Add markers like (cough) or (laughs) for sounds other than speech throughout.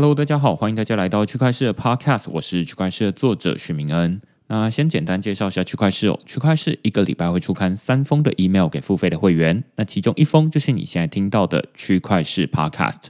Hello，大家好，欢迎大家来到区块势的 Podcast，我是区块势的作者许明恩。那先简单介绍一下区块势哦，区块势一个礼拜会出刊三封的 email 给付费的会员，那其中一封就是你现在听到的区块势 Podcast。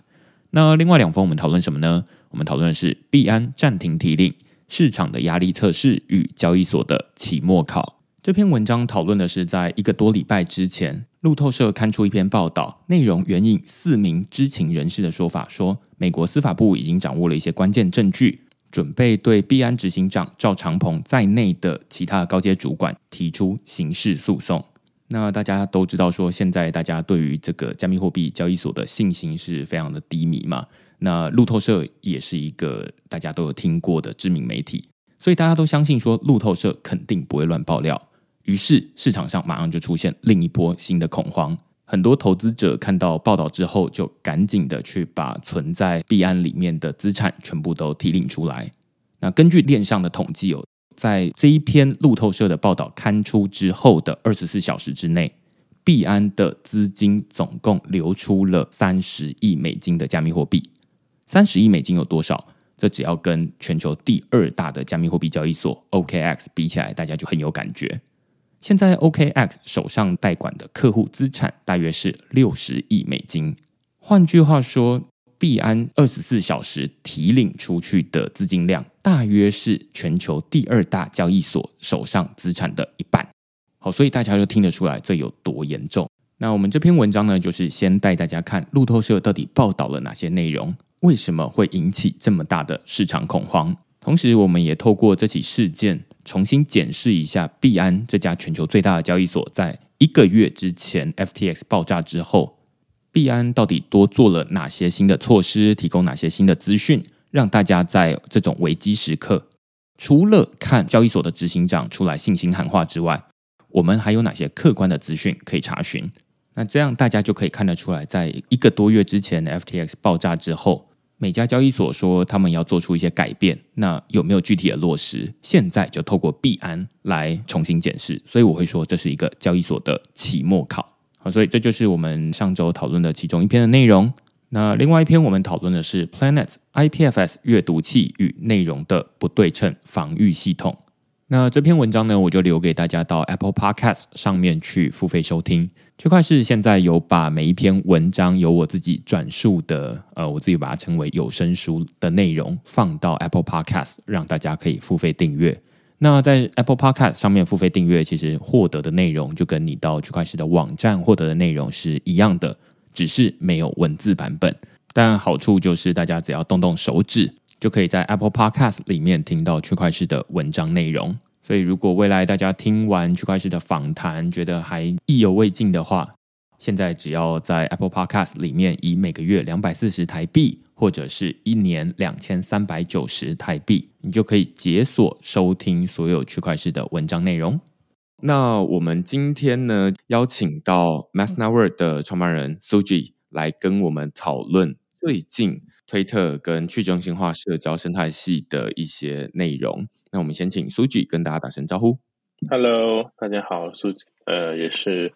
那另外两封我们讨论什么呢？我们讨论的是币安暂停提领、市场的压力测试与交易所的期末考。这篇文章讨论的是，在一个多礼拜之前，路透社刊出一篇报道，内容援引四名知情人士的说法，说美国司法部已经掌握了一些关键证据，准备对币安执行长赵长鹏在内的其他高阶主管提出刑事诉讼。那大家都知道，说现在大家对于这个加密货币交易所的信心是非常的低迷嘛。那路透社也是一个大家都有听过的知名媒体，所以大家都相信说路透社肯定不会乱爆料。于是市场上马上就出现另一波新的恐慌，很多投资者看到报道之后，就赶紧的去把存在币安里面的资产全部都提领出来。那根据链上的统计哦，在这一篇路透社的报道刊出之后的二十四小时之内，币安的资金总共流出了三十亿美金的加密货币。三十亿美金有多少？这只要跟全球第二大的加密货币交易所 OKX 比起来，大家就很有感觉。现在 OKX 手上代管的客户资产大约是六十亿美金，换句话说，币安二十四小时提领出去的资金量大约是全球第二大交易所手上资产的一半。好，所以大家就听得出来这有多严重。那我们这篇文章呢，就是先带大家看路透社到底报道了哪些内容，为什么会引起这么大的市场恐慌。同时，我们也透过这起事件重新检视一下币安这家全球最大的交易所，在一个月之前 FTX 爆炸之后，币安到底多做了哪些新的措施，提供哪些新的资讯，让大家在这种危机时刻，除了看交易所的执行长出来信心喊话之外，我们还有哪些客观的资讯可以查询？那这样大家就可以看得出来，在一个多月之前 FTX 爆炸之后。每家交易所说他们要做出一些改变，那有没有具体的落实？现在就透过币安来重新检视，所以我会说这是一个交易所的期末考。好，所以这就是我们上周讨论的其中一篇的内容。那另外一篇我们讨论的是 Planet IPFS 阅读器与内容的不对称防御系统。那这篇文章呢，我就留给大家到 Apple Podcast 上面去付费收听。区块势现在有把每一篇文章由我自己转述的，呃，我自己把它称为有声书的内容放到 Apple Podcast，让大家可以付费订阅。那在 Apple Podcast 上面付费订阅，其实获得的内容就跟你到区块市的网站获得的内容是一样的，只是没有文字版本。但好处就是大家只要动动手指。就可以在 Apple Podcast 里面听到区块势的文章内容。所以，如果未来大家听完区块势的访谈，觉得还意犹未尽的话，现在只要在 Apple Podcast 里面以每个月两百四十台币，或者是一年两千三百九十台币，你就可以解锁收听所有区块势的文章内容。那我们今天呢，邀请到 Massnawer 的创办人 Suji 来跟我们讨论最近。推特跟去中心化社交生态系的一些内容，那我们先请 Suji 跟大家打声招呼。Hello，大家好，Suji，呃，也是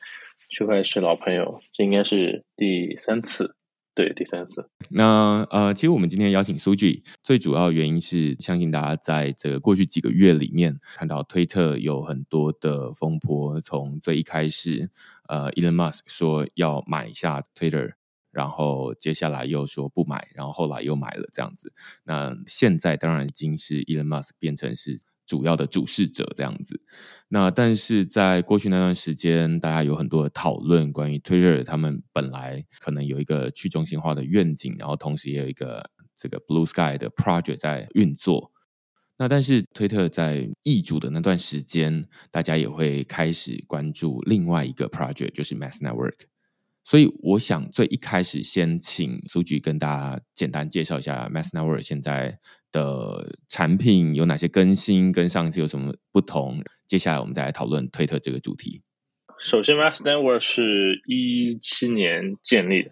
区块是老朋友，这应该是第三次，对，第三次。那呃，其实我们今天邀请 Suji，最主要原因是相信大家在这个过去几个月里面看到推特有很多的风波，从最一开始，呃，Elon Musk 说要买下 Twitter。然后接下来又说不买，然后后来又买了这样子。那现在当然已经是 Elon Musk 变成是主要的主事者这样子。那但是在过去那段时间，大家有很多的讨论关于 Twitter，他们本来可能有一个去中心化的愿景，然后同时也有一个这个 Blue Sky 的 project 在运作。那但是推特在易主的那段时间，大家也会开始关注另外一个 project，就是 Mass Network。所以我想最一开始先请苏菊跟大家简单介绍一下 Mask Network 现在的产品有哪些更新，跟上次有什么不同。接下来我们再来讨论推特这个主题。首先，Mask Network 是一七年建立的，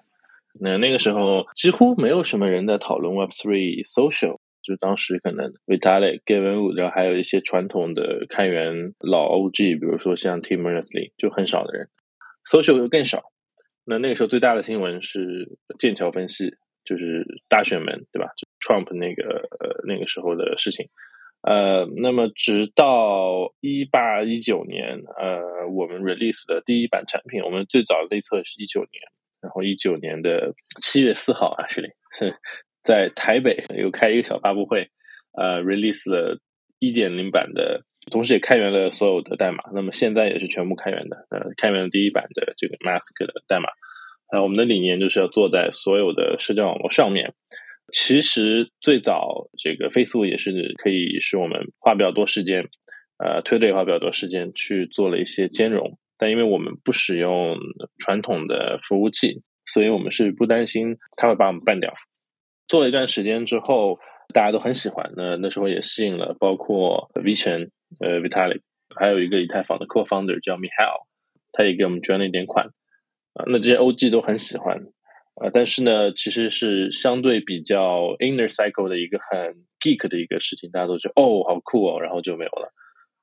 那那个时候几乎没有什么人在讨论 Web3 Social。就当时可能 Vitalik、Gavin Wood，然后还有一些传统的开源老 OG，比如说像 Tim Berners-Lee，就很少的人。Social 就更少。那那个时候最大的新闻是剑桥分析，就是大选门，对吧？就 Trump 那个呃那个时候的事情。呃，那么直到一八一九年，呃，我们 release 的第一版产品，我们最早的内测是一九年，然后一九年的七月四号，actually 是。(laughs) 在台北又开一个小发布会，呃，release 了一点零版的，同时也开源了所有的代码。那么现在也是全部开源的，呃，开源了第一版的这个 Mask 的代码。呃，我们的理念就是要做在所有的社交网络上面。其实最早这个 Facebook 也是可以是我们花比较多时间，呃推特也花比较多时间去做了一些兼容。但因为我们不使用传统的服务器，所以我们是不担心它会把我们办掉。做了一段时间之后，大家都很喜欢。那那时候也吸引了包括 V 晨、呃 Vitalik，还有一个以太坊的 Co-founder 叫 Mihail，他也给我们捐了一点款。啊，那这些 OG 都很喜欢。啊，但是呢，其实是相对比较 inner cycle 的一个很 geek 的一个事情，大家都觉得哦，好酷哦，然后就没有了。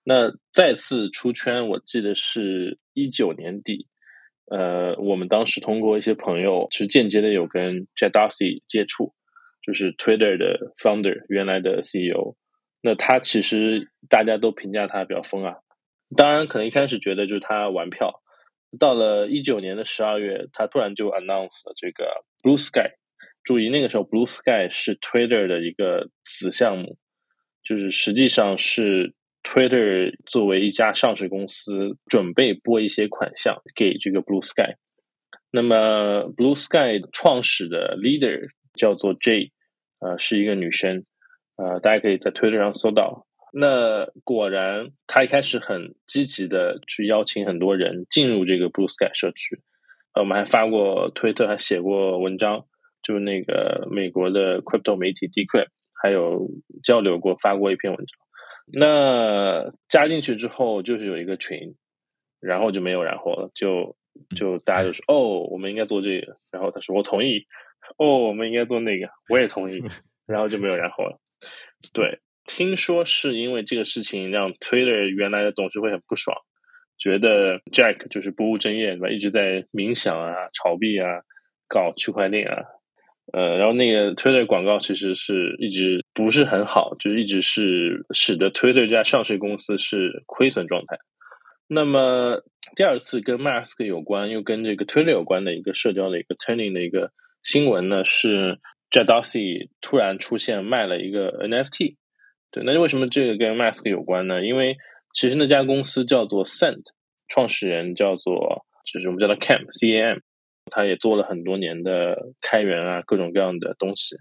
那再次出圈，我记得是一九年底。呃，我们当时通过一些朋友，其实间接的有跟 Jack Dorsey 接触。就是 Twitter 的 founder，原来的 CEO，那他其实大家都评价他比较疯啊。当然，可能一开始觉得就是他玩票。到了一九年的十二月，他突然就 announce 了这个 Blue Sky。注意，那个时候 Blue Sky 是 Twitter 的一个子项目，就是实际上是 Twitter 作为一家上市公司，准备拨一些款项给这个 Blue Sky。那么 Blue Sky 创始的 leader 叫做 J，。呃，是一个女生，呃，大家可以在 Twitter 上搜到。那果然，他一开始很积极的去邀请很多人进入这个 Blue Sky 社区。呃，我们还发过推特，还写过文章，就是那个美国的 Crypto 媒体 Decrypt，还有交流过，发过一篇文章。那加进去之后，就是有一个群，然后就没有然后了，就就大家就说，哦，我们应该做这个，然后他说我同意。哦，我们应该做那个，我也同意，(laughs) 然后就没有然后了。对，听说是因为这个事情让 Twitter 原来的董事会很不爽，觉得 Jack 就是不务正业，对吧？一直在冥想啊、炒币啊、搞区块链啊。呃，然后那个 Twitter 广告其实是一直不是很好，就是一直是使得 Twitter 这家上市公司是亏损状态。那么第二次跟 Mask 有关，又跟这个 Twitter 有关的一个社交的一个 turning 的一个。新闻呢是 Jack Dorsey 突然出现卖了一个 NFT，对，那为什么这个跟 Mask 有关呢？因为其实那家公司叫做 Cent，创始人叫做就是我们叫他 Cam C A M，他也做了很多年的开源啊各种各样的东西。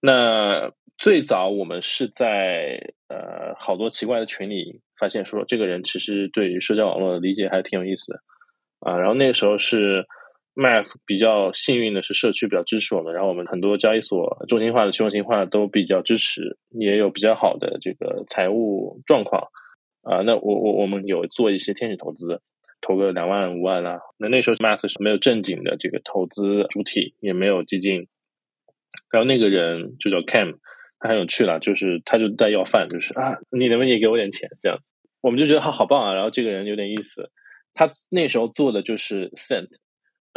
那最早我们是在呃好多奇怪的群里发现说这个人其实对于社交网络的理解还挺有意思的啊，然后那个时候是。Mask 比较幸运的是，社区比较支持我们，然后我们很多交易所中心化的、去中心化都比较支持，也有比较好的这个财务状况啊。那我我我们有做一些天使投资，投个两万五万啊。那那时候 Mask 是没有正经的这个投资主体，也没有基金。然后那个人就叫 Cam，他很有趣了，就是他就在要饭，就是啊，你能不能也给我点钱？这样我们就觉得他好棒啊。然后这个人有点意思，他那时候做的就是 Sent。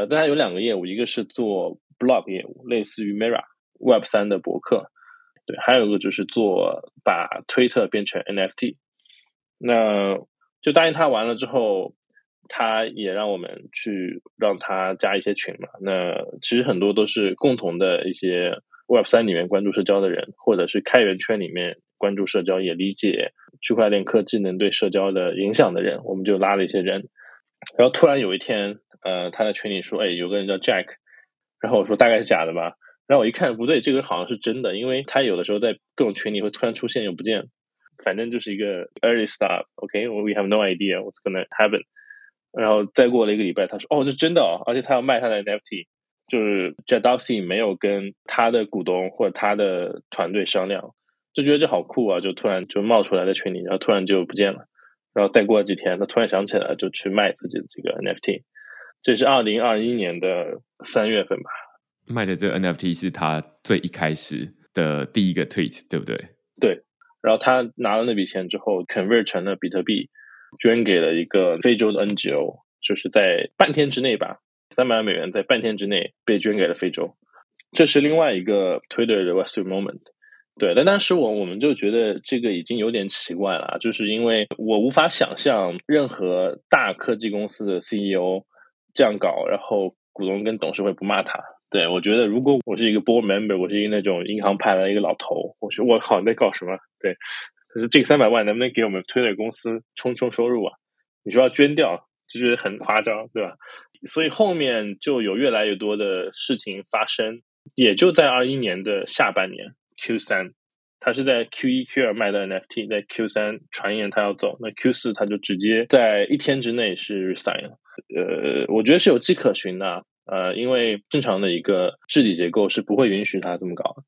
呃，但它有两个业务，一个是做 blog 业务，类似于 Mirror Web 三的博客，对，还有一个就是做把推特变成 NFT。那就答应他完了之后，他也让我们去让他加一些群嘛。那其实很多都是共同的一些 Web 三里面关注社交的人，或者是开源圈里面关注社交也理解区块链科技能对社交的影响的人，我们就拉了一些人。然后突然有一天，呃，他在群里说：“哎，有个人叫 Jack。”然后我说：“大概是假的吧。”然后我一看不对，这个好像是真的，因为他有的时候在各种群里会突然出现又不见，反正就是一个 early start。OK，we have no idea what's gonna happen。然后再过了一个礼拜，他说：“哦，这是真的哦，而且他要卖他的 NFT。”就是 Jack Dorsey 没有跟他的股东或者他的团队商量，就觉得这好酷啊，就突然就冒出来在群里，然后突然就不见了。然后再过了几天，他突然想起来，就去卖自己的这个 NFT。这是二零二一年的三月份吧。卖的这个 NFT 是他最一开始的第一个 tweet，对不对？对。然后他拿了那笔钱之后，convert 成了比特币，捐给了一个非洲的 NGO，就是在半天之内吧，三百万美元在半天之内被捐给了非洲。这是另外一个 Twitter 的 Web3 moment。对，但当时我我们就觉得这个已经有点奇怪了，就是因为我无法想象任何大科技公司的 CEO 这样搞，然后股东跟董事会不骂他。对，我觉得如果我是一个 board member，我是一个那种银行派来一个老头，我说我靠，你在搞什么？对，可是这个三百万能不能给我们 Twitter 公司充充收入啊？你说要捐掉，就觉得很夸张，对吧？所以后面就有越来越多的事情发生，也就在二一年的下半年。Q 三，他是在 Q 一、Q 二卖的 NFT，在 Q 三传言他要走，那 Q 四他就直接在一天之内是 resign 了。呃，我觉得是有迹可循的，呃，因为正常的一个治理结构是不会允许他这么搞的。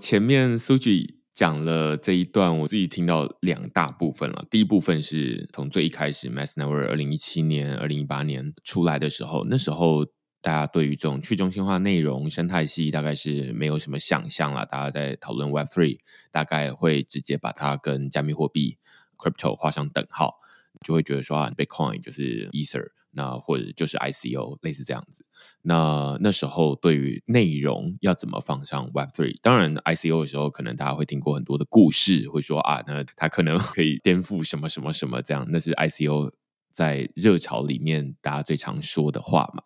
前面 Suji 讲了这一段，我自己听到两大部分了。第一部分是从最一开始，Mass Network 二零一七年、二零一八年出来的时候，那时候。大家对于这种去中心化内容生态系大概是没有什么想象了。大家在讨论 Web Three，大概会直接把它跟加密货币 Crypto 画上等号，就会觉得说啊，Bitcoin 就是 Ether，那或者就是 ICO，类似这样子。那那时候对于内容要怎么放上 Web Three，当然 ICO 的时候，可能大家会听过很多的故事，会说啊，那它可能可以颠覆什么什么什么这样，那是 ICO 在热潮里面大家最常说的话嘛。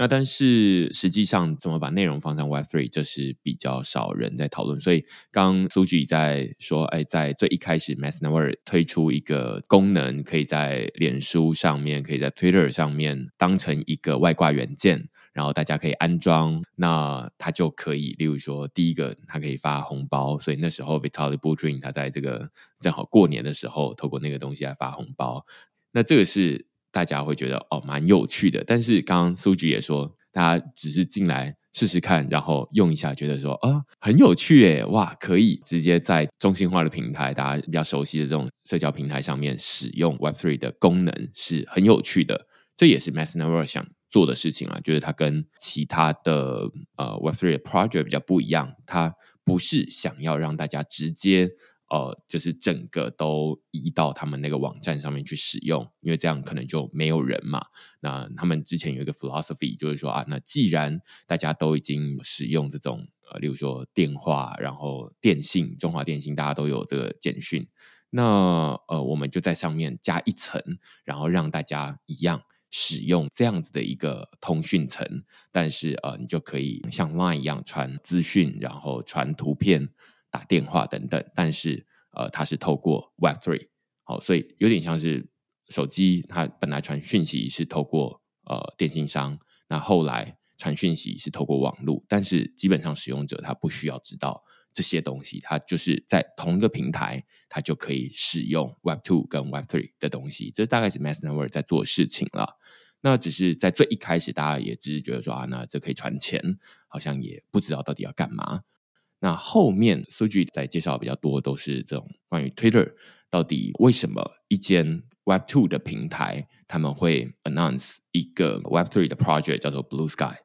那但是实际上怎么把内容放上 Web3，这是比较少人在讨论。所以刚 Suji 在说，哎，在最一开始，Mass Network 推出一个功能，可以在脸书上面，可以在 Twitter 上面当成一个外挂元件，然后大家可以安装，那它就可以，例如说，第一个它可以发红包。所以那时候 Vitalik b u t r i n 他在这个正好过年的时候，透过那个东西来发红包。那这个是。大家会觉得哦，蛮有趣的。但是刚刚 Suji 也说，大家只是进来试试看，然后用一下，觉得说啊、很有趣诶，哇，可以直接在中心化的平台，大家比较熟悉的这种社交平台上面使用 Web3 的功能是很有趣的。这也是 Mass Network 想做的事情啊，就是它跟其他的呃 Web3 的 project 比较不一样，它不是想要让大家直接。呃，就是整个都移到他们那个网站上面去使用，因为这样可能就没有人嘛。那他们之前有一个 philosophy，就是说啊，那既然大家都已经使用这种呃，例如说电话，然后电信，中华电信大家都有这个简讯，那呃，我们就在上面加一层，然后让大家一样使用这样子的一个通讯层，但是呃，你就可以像 Line 一样传资讯，然后传图片。打电话等等，但是呃，它是透过 Web Three，好，所以有点像是手机，它本来传讯息是透过呃电信商，那后来传讯息是透过网络，但是基本上使用者他不需要知道这些东西，他就是在同一个平台，他就可以使用 Web Two 跟 Web Three 的东西，这大概是 Mass Network 在做事情了。那只是在最一开始，大家也只是觉得说啊，那这可以传钱，好像也不知道到底要干嘛。那后面 Suji 在介绍比较多，都是这种关于 Twitter 到底为什么一间 Web Two 的平台他们会 announce 一个 Web Three 的 project 叫做 Blue Sky，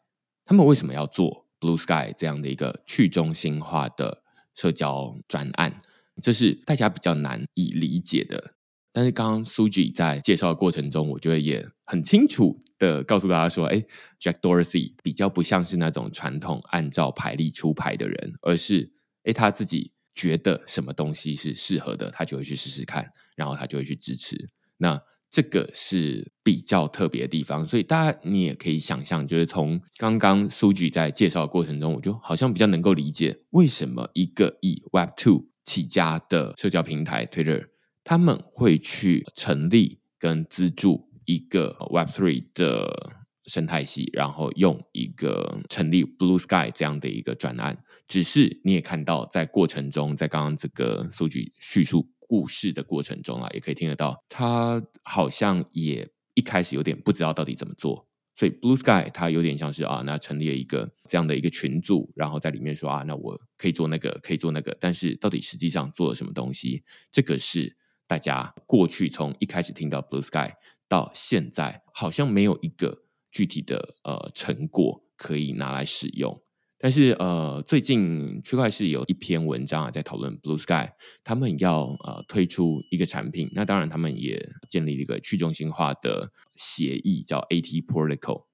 他们为什么要做 Blue Sky 这样的一个去中心化的社交专案？这是大家比较难以理解的。但是刚刚 Suji 在介绍的过程中，我觉得也很清楚的告诉大家说，哎，Jack Dorsey 比较不像是那种传统按照牌例出牌的人，而是哎他自己觉得什么东西是适合的，他就会去试试看，然后他就会去支持。那这个是比较特别的地方，所以大家你也可以想象，就是从刚刚苏举在介绍的过程中，我就好像比较能够理解为什么一个以 Web Two 起家的社交平台 Twitter，他们会去成立跟资助一个 Web Three 的生态系，然后用一个成立 Blue Sky 这样的一个专案。只是你也看到，在过程中，在刚刚这个数据叙述。故事的过程中啊，也可以听得到，他好像也一开始有点不知道到底怎么做，所以 Blue Sky 它有点像是啊，那成立了一个这样的一个群组，然后在里面说啊，那我可以做那个，可以做那个，但是到底实际上做了什么东西，这个是大家过去从一开始听到 Blue Sky 到现在，好像没有一个具体的呃成果可以拿来使用。但是，呃，最近区块市有一篇文章啊，在讨论 Blue Sky，他们要呃推出一个产品。那当然，他们也建立了一个去中心化的协议，叫 AT Protocol。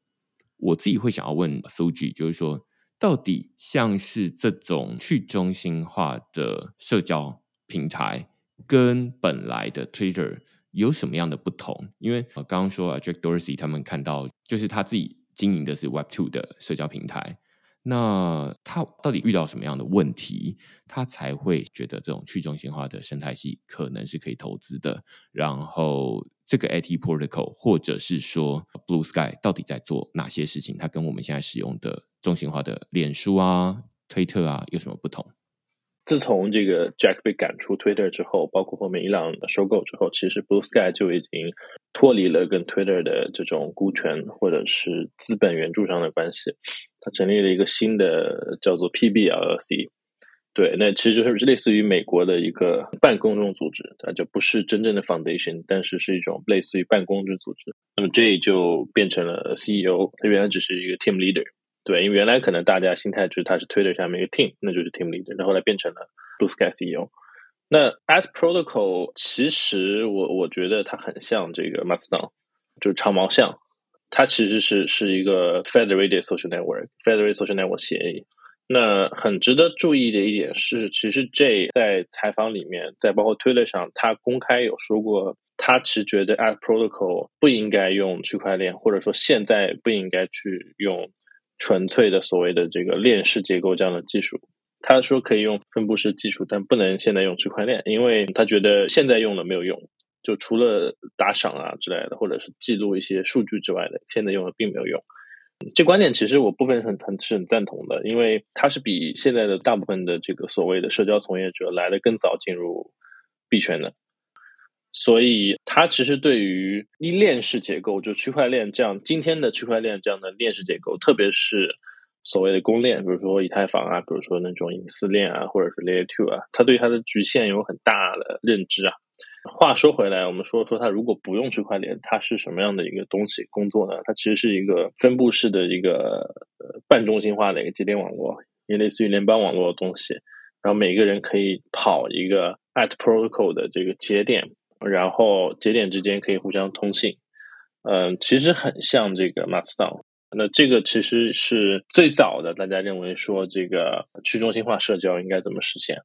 我自己会想要问 Suji，就是说，到底像是这种去中心化的社交平台，跟本来的 Twitter 有什么样的不同？因为我刚刚说啊，Jack Dorsey 他们看到，就是他自己经营的是 Web Two 的社交平台。那他到底遇到什么样的问题，他才会觉得这种去中心化的生态系可能是可以投资的？然后这个 AT Protocol 或者是说 Blue Sky 到底在做哪些事情？它跟我们现在使用的中心化的脸书啊、推特啊有什么不同？自从这个 Jack 被赶出 Twitter 之后，包括后面伊朗收购之后，其实 Blue Sky 就已经脱离了跟 Twitter 的这种股权或者是资本援助上的关系。他成立了一个新的叫做 PBLC，对，那其实就是类似于美国的一个半公众组织，它就不是真正的 foundation，但是是一种类似于半公众组织。那么 J 就变成了 CEO，他原来只是一个 team leader，对，因为原来可能大家心态就是他是 Twitter 下面一个 team，那就是 team leader，然后来变成了 Blue Sky CEO。那 AT Protocol 其实我我觉得它很像这个 Mastodon，就是长毛象。它其实是是一个 Federated Social Network，Federated Social Network 协议。那很值得注意的一点是，其实 J 在采访里面，在包括 Twitter 上，他公开有说过，他其实觉得 AT Protocol 不应该用区块链，或者说现在不应该去用纯粹的所谓的这个链式结构这样的技术。他说可以用分布式技术，但不能现在用区块链，因为他觉得现在用了没有用。就除了打赏啊之类的，或者是记录一些数据之外的，现在用了并没有用。这观点其实我部分很很是很赞同的，因为它是比现在的大部分的这个所谓的社交从业者来的更早进入币圈的，所以它其实对于链式结构，就区块链这样今天的区块链这样的链式结构，特别是所谓的公链，比如说以太坊啊，比如说那种隐私链啊，或者是 Layer Two 啊，它对它的局限有很大的认知啊。话说回来，我们说说它如果不用区块链，它是什么样的一个东西工作呢？它其实是一个分布式的一个呃半中心化的一个节点网络，也类似于联邦网络的东西。然后每个人可以跑一个 AT Protocol 的这个节点，然后节点之间可以互相通信。嗯，其实很像这个 Mastodon。那这个其实是最早的，大家认为说这个去中心化社交应该怎么实现？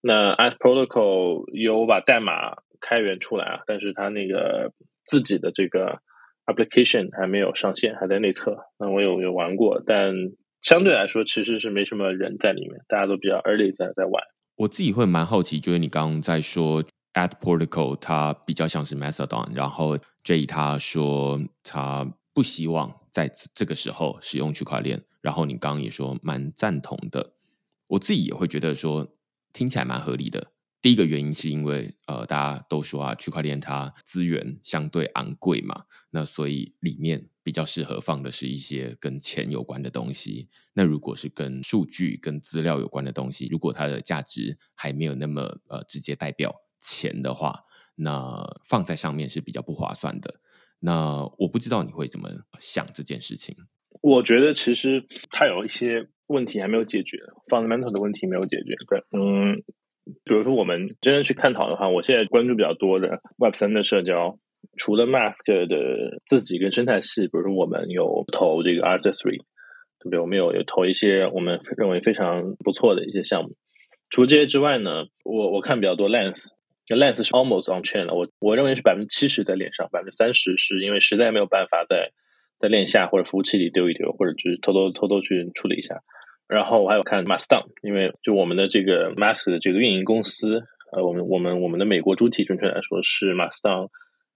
那 AT Protocol 有把代码开源出来啊，但是它那个自己的这个 application 还没有上线，还在内测。那我有有玩过，但相对来说其实是没什么人在里面，大家都比较 early 在在玩。我自己会蛮好奇，就是你刚刚在说 AT Protocol 它比较像是 Mastodon，然后 Jay 他说他不希望在这个时候使用区块链，然后你刚刚也说蛮赞同的，我自己也会觉得说。听起来蛮合理的。第一个原因是因为，呃，大家都说啊，区块链它资源相对昂贵嘛，那所以里面比较适合放的是一些跟钱有关的东西。那如果是跟数据、跟资料有关的东西，如果它的价值还没有那么呃直接代表钱的话，那放在上面是比较不划算的。那我不知道你会怎么想这件事情。我觉得其实它有一些。问题还没有解决，fundamental 的问题没有解决。对，嗯，比如说我们真正去探讨的话，我现在关注比较多的 Web 三的社交，除了 Mask 的自己跟生态系，比如说我们有投这个 RSS3，对不对？我们有有投一些我们认为非常不错的一些项目。除这些之外呢，我我看比较多 Lens，Lens 是 almost on chain 了，我我认为是百分之七十在链上，百分之三十是因为实在没有办法在在链下或者服务器里丢一丢，或者就是偷偷偷偷去处理一下。然后我还有看 Mastodon，因为就我们的这个 Mas 的这个运营公司，呃，我们我们我们的美国主体准确来说是 Mastodon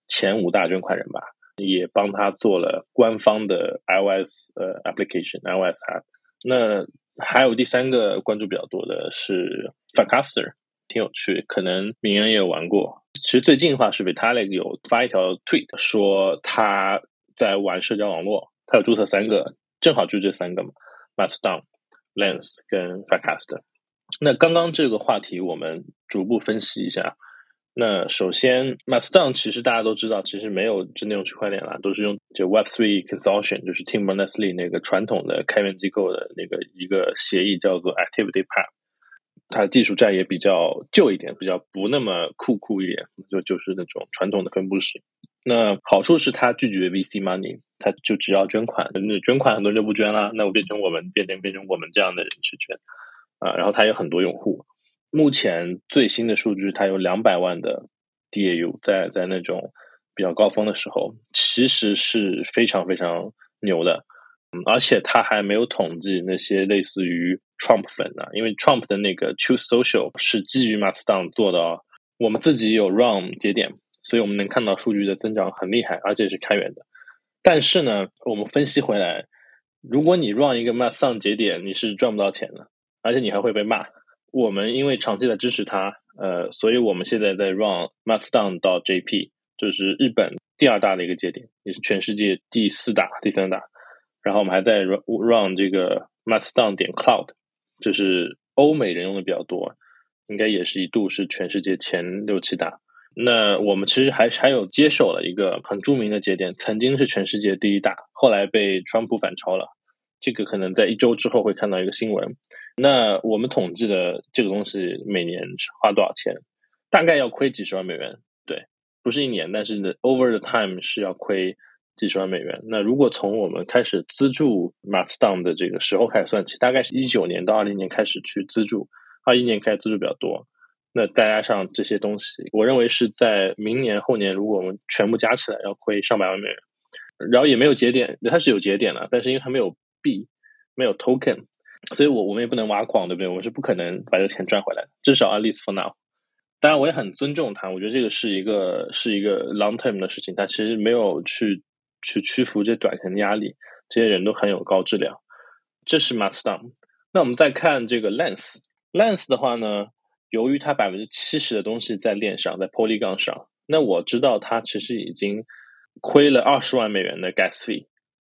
前五大捐款人吧，也帮他做了官方的 iOS 呃 application iOS app。那还有第三个关注比较多的是 Farcaster。挺有趣，可能明恩也有玩过。其实最近的话是 Vitalik 有发一条 tweet 说他在玩社交网络，他有注册三个，正好就这三个嘛，Mastodon、Lens 跟 Facast。那刚刚这个话题我们逐步分析一下。那首先，Mastodon 其实大家都知道，其实没有真的用区块链啦，都是用就 Web3 Consortium，就是 Tim Berners-Lee 那个传统的开源机构的那个一个协议叫做 ActivityPub。它的技术栈也比较旧一点，比较不那么酷酷一点，就就是那种传统的分布式。那好处是它拒绝 VC money，它就只要捐款。那捐款很多人就不捐了，那我变成我们变成变成我们这样的人去捐啊。然后它有很多用户，目前最新的数据，它有两百万的 DAU，在在那种比较高峰的时候，其实是非常非常牛的。而且他还没有统计那些类似于 Trump 粉的，因为 Trump 的那个 Truth Social 是基于 Mastodon 做的。我们自己有 Run 节点，所以我们能看到数据的增长很厉害，而且是开源的。但是呢，我们分析回来，如果你 Run 一个 Mastodon 节点，你是赚不到钱的，而且你还会被骂。我们因为长期的支持它，呃，所以我们现在在 Run Mastodon 到 JP，就是日本第二大的一个节点，也是全世界第四大、第三大。然后我们还在 run run 这个 Mastodon 点 cloud，就是欧美人用的比较多，应该也是一度是全世界前六七大。那我们其实还还有接手了一个很著名的节点，曾经是全世界第一大，后来被川普反超了。这个可能在一周之后会看到一个新闻。那我们统计的这个东西每年花多少钱？大概要亏几十万美元。对，不是一年，但是 over the time 是要亏。几十万美元。那如果从我们开始资助 Mastodon 的这个时候开始算起，大概是一九年到二零年开始去资助，二一年开始资助比较多。那再加上这些东西，我认为是在明年后年，如果我们全部加起来要亏上百万美元。然后也没有节点，它是有节点的，但是因为它没有币，没有 token，所以我我们也不能挖矿，对不对？我们是不可能把这个钱赚回来的，至少 at least for now。当然，我也很尊重他，我觉得这个是一个是一个 long term 的事情，他其实没有去。去屈服这短线的压力，这些人都很有高质量。这是 Mastodon。那我们再看这个 Lens，Lens 的话呢，由于它百分之七十的东西在链上，在 Polygon 上，那我知道它其实已经亏了二十万美元的 Gas fee，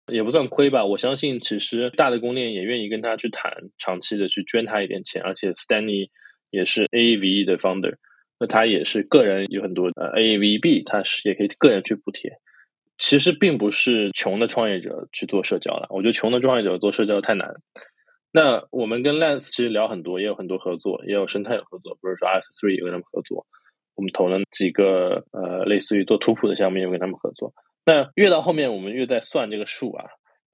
也不算亏吧。我相信其实大的公链也愿意跟他去谈，长期的去捐他一点钱，而且 Stanley 也是 Aave 的 founder，那他也是个人有很多呃 Aave 币，他是也可以个人去补贴。其实并不是穷的创业者去做社交了，我觉得穷的创业者做社交太难。那我们跟 Lens 其实聊很多，也有很多合作，也有生态有合作，比如说 S3 也跟他们合作，我们投了几个呃类似于做图谱的项目，也跟他们合作。那越到后面，我们越在算这个数啊，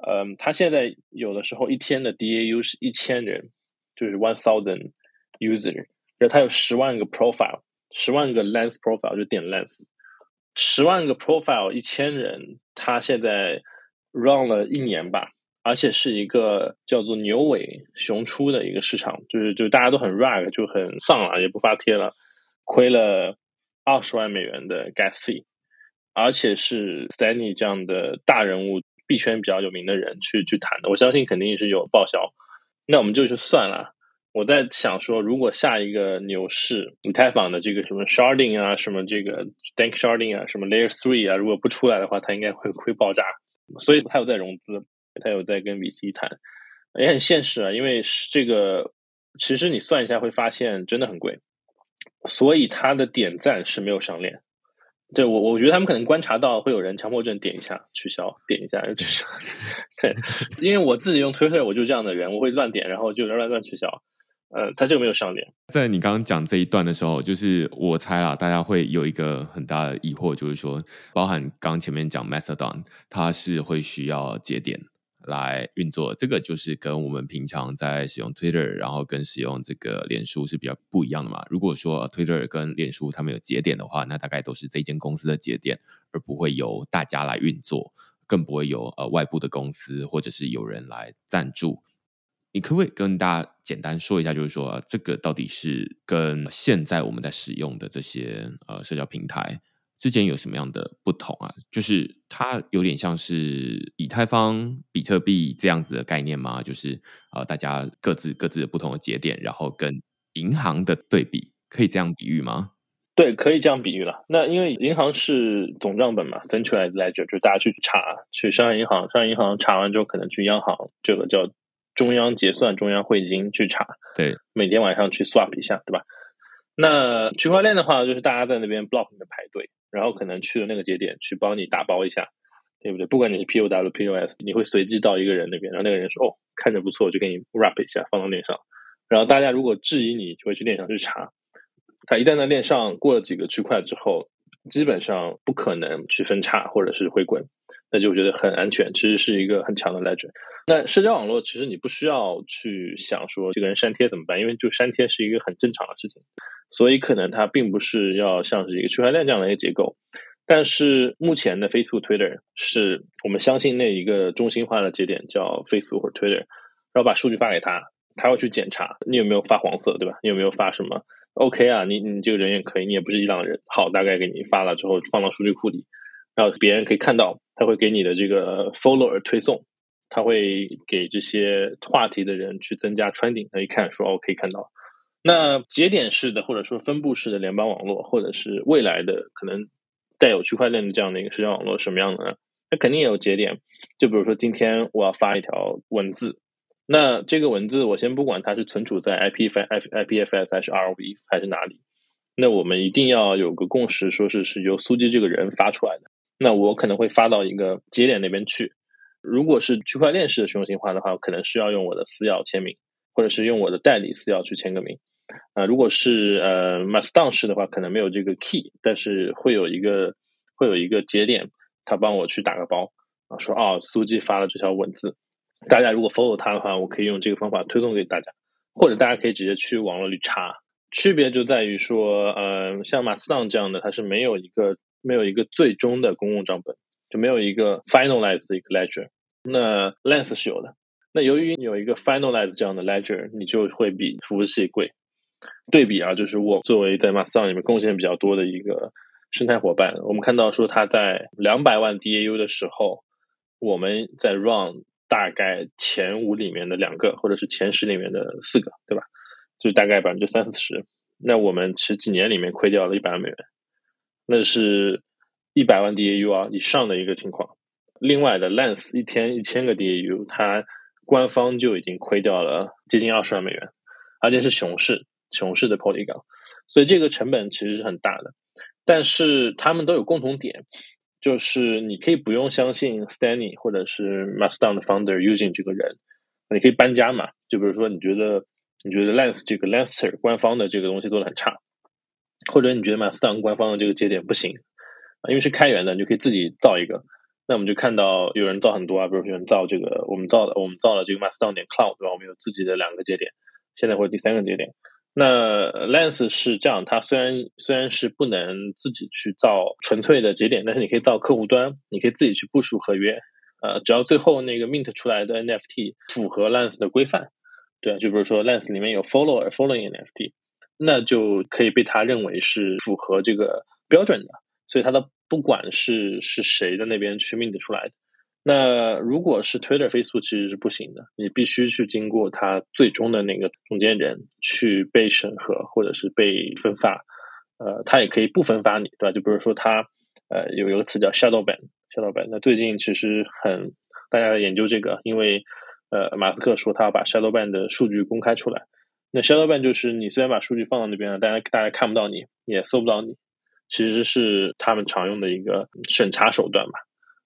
嗯、他现在有的时候一天的 DAU 是一千人，就是 one thousand user，然后他有十万个 profile，十万个 Lens profile 就点 Lens。十万个 profile，一千人，他现在 run 了一年吧，而且是一个叫做牛尾熊出的一个市场，就是就大家都很 rag，就很丧了，也不发帖了，亏了二十万美元的 gas fee，而且是 Stanley 这样的大人物，币圈比较有名的人去去谈的，我相信肯定也是有报销，那我们就去算了。我在想说，如果下一个牛市，以太坊的这个什么 sharding 啊，什么这个 dank sharding 啊，什么 layer three 啊，如果不出来的话，它应该会会爆炸。所以它有在融资，它有在跟 VC 谈，也很现实啊。因为这个其实你算一下会发现真的很贵，所以它的点赞是没有上链。对，我我觉得他们可能观察到会有人强迫症点一下取消，点一下取消。(laughs) 对，因为我自己用 Twitter，我就这样的人，我会乱点，然后就乱乱取消。呃，它这个没有上链。在你刚刚讲这一段的时候，就是我猜啦，大家会有一个很大的疑惑，就是说，包含刚前面讲 Mastodon，它是会需要节点，来运作，这个就是跟我们平常在使用 Twitter，然后跟使用这个脸书是比较不一样的嘛。如果说 Twitter 跟脸书他们有节点的话，那大概都是这间公司的节点，而不会由大家来运作，更不会有呃外部的公司或者是有人来赞助。你可不可以跟大家简单说一下，就是说这个到底是跟现在我们在使用的这些呃社交平台？之间有什么样的不同啊？就是它有点像是以太坊、比特币这样子的概念吗？就是呃，大家各自各自的不同的节点，然后跟银行的对比，可以这样比喻吗？对，可以这样比喻了。那因为银行是总账本嘛，centralized ledger，就大家去查，去商业银行，商业银行查完之后，可能去央行，这个叫中央结算、中央汇金去查。对，每天晚上去 swap 一下，对吧？那区块链的话，就是大家在那边 block 里面排队。然后可能去了那个节点去帮你打包一下，对不对？不管你是 POW、POS，你会随机到一个人那边，然后那个人说：“哦，看着不错，就给你 wrap 一下，放到链上。”然后大家如果质疑你，就会去链上去查。他一旦在链上过了几个区块之后，基本上不可能去分叉或者是回滚，那就觉得很安全。其实是一个很强的 ledger。那社交网络其实你不需要去想说这个人删帖怎么办，因为就删帖是一个很正常的事情。所以可能它并不是要像是一个区块链这样的一个结构，但是目前的 Facebook、Twitter 是我们相信那一个中心化的节点叫 Facebook 或者 Twitter，然后把数据发给他，他会去检查你有没有发黄色，对吧？你有没有发什么？OK 啊，你你这个人也可以，你也不是伊朗人，好，大概给你发了之后放到数据库里，然后别人可以看到，他会给你的这个 follower 推送，他会给这些话题的人去增加 trending，他一看说哦，可以看到。那节点式的或者说分布式的联邦网络，或者是未来的可能带有区块链的这样的一个社交网络，什么样的呢？那肯定也有节点。就比如说今天我要发一条文字，那这个文字我先不管它是存储在 IPF、IPFS 还是 ROV 还是哪里，那我们一定要有个共识，说是是由苏基这个人发出来的。那我可能会发到一个节点那边去。如果是区块链式的去中心化的话，可能是要用我的私钥签名，或者是用我的代理私钥去签个名。啊，如果是呃 Mastodon 式的话，可能没有这个 key，但是会有一个会有一个节点，他帮我去打个包啊，说哦，苏基发了这条文字，大家如果 follow 他的话，我可以用这个方法推送给大家，或者大家可以直接去网络里查。区别就在于说，呃，像 Mastodon 这样的，它是没有一个没有一个最终的公共账本，就没有一个 finalized 的一个 ledger。那 Lens 是有的。那由于你有一个 finalized 这样的 ledger，你就会比服务器贵。对比啊，就是我作为在 m a s o n 里面贡献比较多的一个生态伙伴，我们看到说他在两百万 DAU 的时候，我们在 Run 大概前五里面的两个，或者是前十里面的四个，对吧？就大概百分之三四十。那我们十几年里面亏掉了一百万美元，那是一百万 DAU 啊以上的一个情况。另外的 Lens 一天一千个 DAU，它官方就已经亏掉了接近二十万美元，而且是熊市。熊市的 Polygon，所以这个成本其实是很大的，但是他们都有共同点，就是你可以不用相信 Stanley 或者是 Mastodon 的 founder Eugene 这个人，你可以搬家嘛。就比如说你觉得你觉得 Lens 这个 Lenster 官方的这个东西做得很差，或者你觉得 Mastodon 官方的这个节点不行啊，因为是开源的，你就可以自己造一个。那我们就看到有人造很多啊，比如说有人造这个，我们造的我们造了这个 Mastodon 点 Cloud 对吧？我们有自己的两个节点，现在或者第三个节点。那 Lens 是这样，它虽然虽然是不能自己去造纯粹的节点，但是你可以造客户端，你可以自己去部署合约，呃，只要最后那个 mint 出来的 NFT 符合 Lens 的规范，对，就比如说 Lens 里面有 follower following NFT，那就可以被他认为是符合这个标准的，所以他的不管是是谁的那边去命的出来的。那如果是 Twitter、Facebook 其实是不行的，你必须去经过它最终的那个中间人去被审核或者是被分发，呃，他也可以不分发你，对吧？就比如说他，呃，有一个词叫 Shadow Ban，Shadow Ban。那最近其实很大家在研究这个，因为呃，马斯克说他要把 Shadow Ban 的数据公开出来。那 Shadow Ban 就是你虽然把数据放到那边了，但是大家看不到你，也搜不到你，其实是他们常用的一个审查手段吧。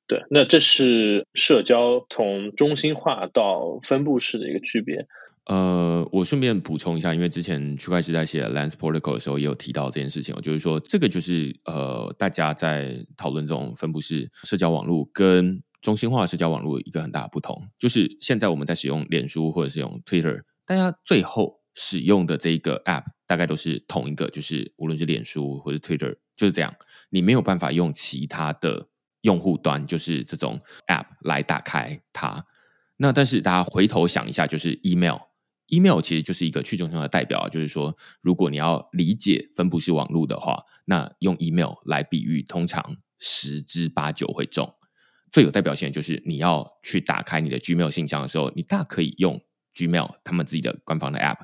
对，那这是社交从中心化到分布式的一个区别。呃，我顺便补充一下，因为之前区块势在写 Lens Protocol 的时候也有提到这件事情，就是说这个就是呃，大家在讨论这种分布式社交网络跟中心化社交网络一个很大的不同，就是现在我们在使用脸书或者是用 Twitter，大家最后使用的这一个 App 大概都是同一个，就是无论是脸书或者 Twitter，就是这样，你没有办法用其他的用户端，就是这种 App 来打开它。那但是大家回头想一下，就是 Email，Email 其实就是一个去中心化的代表，就是说，如果你要理解分布式网络的话，那用 Email 来比喻，通常十之八九会中。最有代表性的就是你要去打开你的 Gmail 信箱的时候，你大可以用 Gmail 他们自己的官方的 App，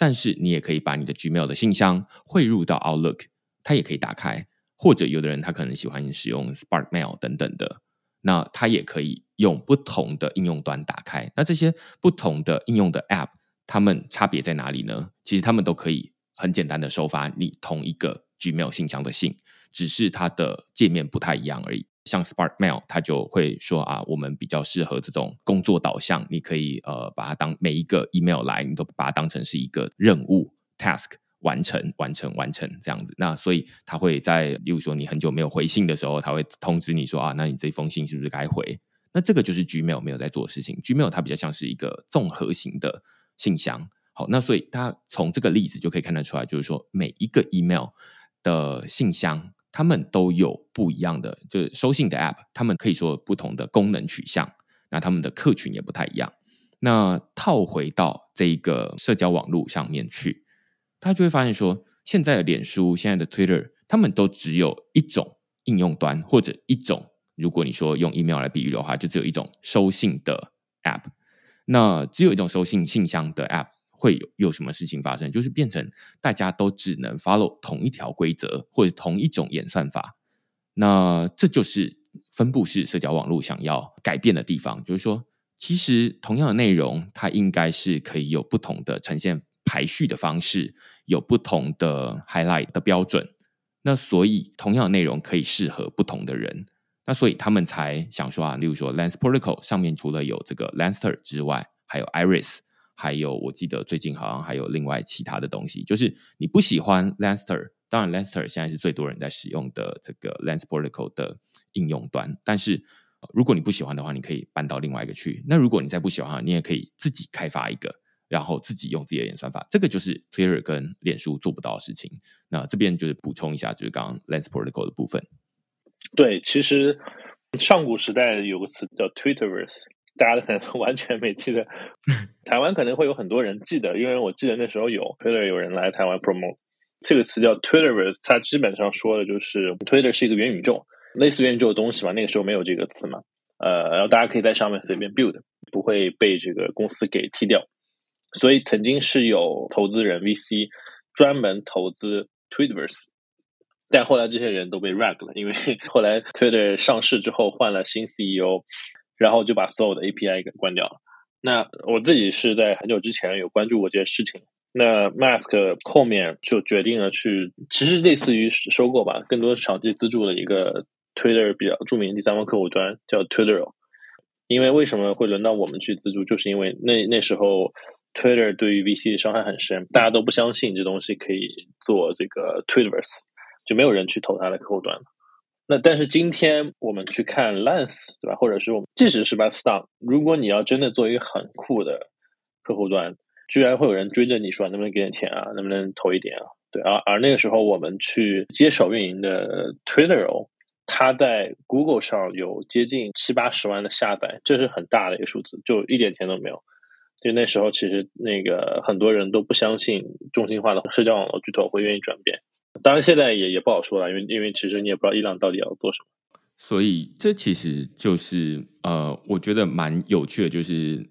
但是你也可以把你的 Gmail 的信箱汇入到 Outlook，它也可以打开。或者有的人他可能喜欢使用 Spark Mail 等等的。那它也可以用不同的应用端打开。那这些不同的应用的 App，它们差别在哪里呢？其实它们都可以很简单的收发你同一个 Gmail 信箱的信，只是它的界面不太一样而已。像 Spark Mail，它就会说啊，我们比较适合这种工作导向，你可以呃把它当每一个 email 来，你都把它当成是一个任务 task。完成，完成，完成，这样子。那所以它会在，例如说你很久没有回信的时候，它会通知你说啊，那你这封信是不是该回？那这个就是 Gmail 没有在做的事情。Gmail 它比较像是一个综合型的信箱。好，那所以它从这个例子就可以看得出来，就是说每一个 email 的信箱，他们都有不一样的，就是收信的 app，他们可以说不同的功能取向，那他们的客群也不太一样。那套回到这一个社交网络上面去。他就会发现说，现在的脸书、现在的 Twitter，他们都只有一种应用端或者一种，如果你说用 email 来比喻的话，就只有一种收信的 app。那只有一种收信信箱的 app，会有有什么事情发生？就是变成大家都只能 follow 同一条规则或者同一种演算法。那这就是分布式社交网络想要改变的地方，就是说，其实同样的内容，它应该是可以有不同的呈现。排序的方式有不同的 highlight 的标准，那所以同样的内容可以适合不同的人，那所以他们才想说啊，例如说 Lens Protocol 上面除了有这个 Lenser 之外，还有 Iris，还有我记得最近好像还有另外其他的东西，就是你不喜欢 Lenster，当然 Lenster 现在是最多人在使用的这个 Lens Protocol 的应用端，但是如果你不喜欢的话，你可以搬到另外一个去。那如果你再不喜欢，你也可以自己开发一个。然后自己用自己的演算法，这个就是 Twitter 跟脸书做不到的事情。那这边就是补充一下，就是刚刚 Lens Protocol 的部分。对，其实上古时代有个词叫 Twitterverse，大家可能完全没记得。(laughs) 台湾可能会有很多人记得，因为我记得那时候有 Twitter 有人来台湾 promote 这个词叫 Twitterverse，它基本上说的就是 Twitter 是一个元宇宙，类似元宇宙的东西嘛。那个时候没有这个词嘛，呃，然后大家可以在上面随便 build，不会被这个公司给踢掉。所以曾经是有投资人 VC 专门投资 Twitterverse，但后来这些人都被 rug 了，因为后来 Twitter 上市之后换了新 CEO，然后就把所有的 API 给关掉了。那我自己是在很久之前有关注过这件事情。那 Mask 后面就决定了去，其实类似于收购吧，更多是长期资助的一个 Twitter 比较著名的第三方客户端叫 Twitter。因为为什么会轮到我们去资助，就是因为那那时候。Twitter 对于 VC 伤害很深，大家都不相信这东西可以做这个 Twitterverse，就没有人去投它的客户端。那但是今天我们去看 Lens，对吧？或者是我们即使是 Mastodon，如果你要真的做一个很酷的客户端，居然会有人追着你说能不能给点钱啊，能不能投一点啊？对啊，而那个时候我们去接手运营的 Twitter，它在 Google 上有接近七八十万的下载，这是很大的一个数字，就一点钱都没有。就那时候，其实那个很多人都不相信中心化的社交网络巨头会愿意转变。当然，现在也也不好说了，因为因为其实你也不知道伊朗到底要做什么。所以，这其实就是呃，我觉得蛮有趣的，就是